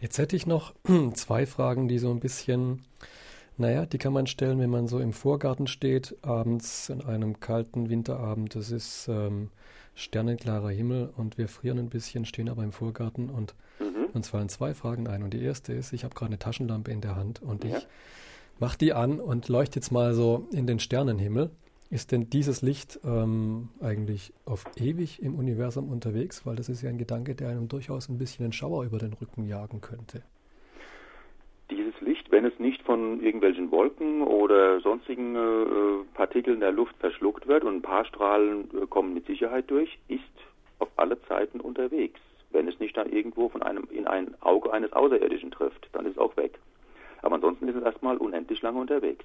Jetzt hätte ich noch zwei Fragen, die so ein bisschen, naja, die kann man stellen, wenn man so im Vorgarten steht, abends in einem kalten Winterabend. Es ist ähm, sternenklarer Himmel und wir frieren ein bisschen, stehen aber im Vorgarten und mhm. uns fallen zwei Fragen ein. Und die erste ist, ich habe gerade eine Taschenlampe in der Hand und ja. ich mache die an und leuchte jetzt mal so in den Sternenhimmel. Ist denn dieses Licht ähm, eigentlich auf ewig im Universum unterwegs? Weil das ist ja ein Gedanke, der einem durchaus ein bisschen einen Schauer über den Rücken jagen könnte. Dieses Licht, wenn es nicht von irgendwelchen Wolken oder sonstigen äh, Partikeln der Luft verschluckt wird und ein paar Strahlen äh, kommen mit Sicherheit durch, ist auf alle Zeiten unterwegs. Wenn es nicht dann irgendwo von einem in ein Auge eines Außerirdischen trifft, dann ist es auch weg. Aber ansonsten ist es erstmal unendlich lange unterwegs.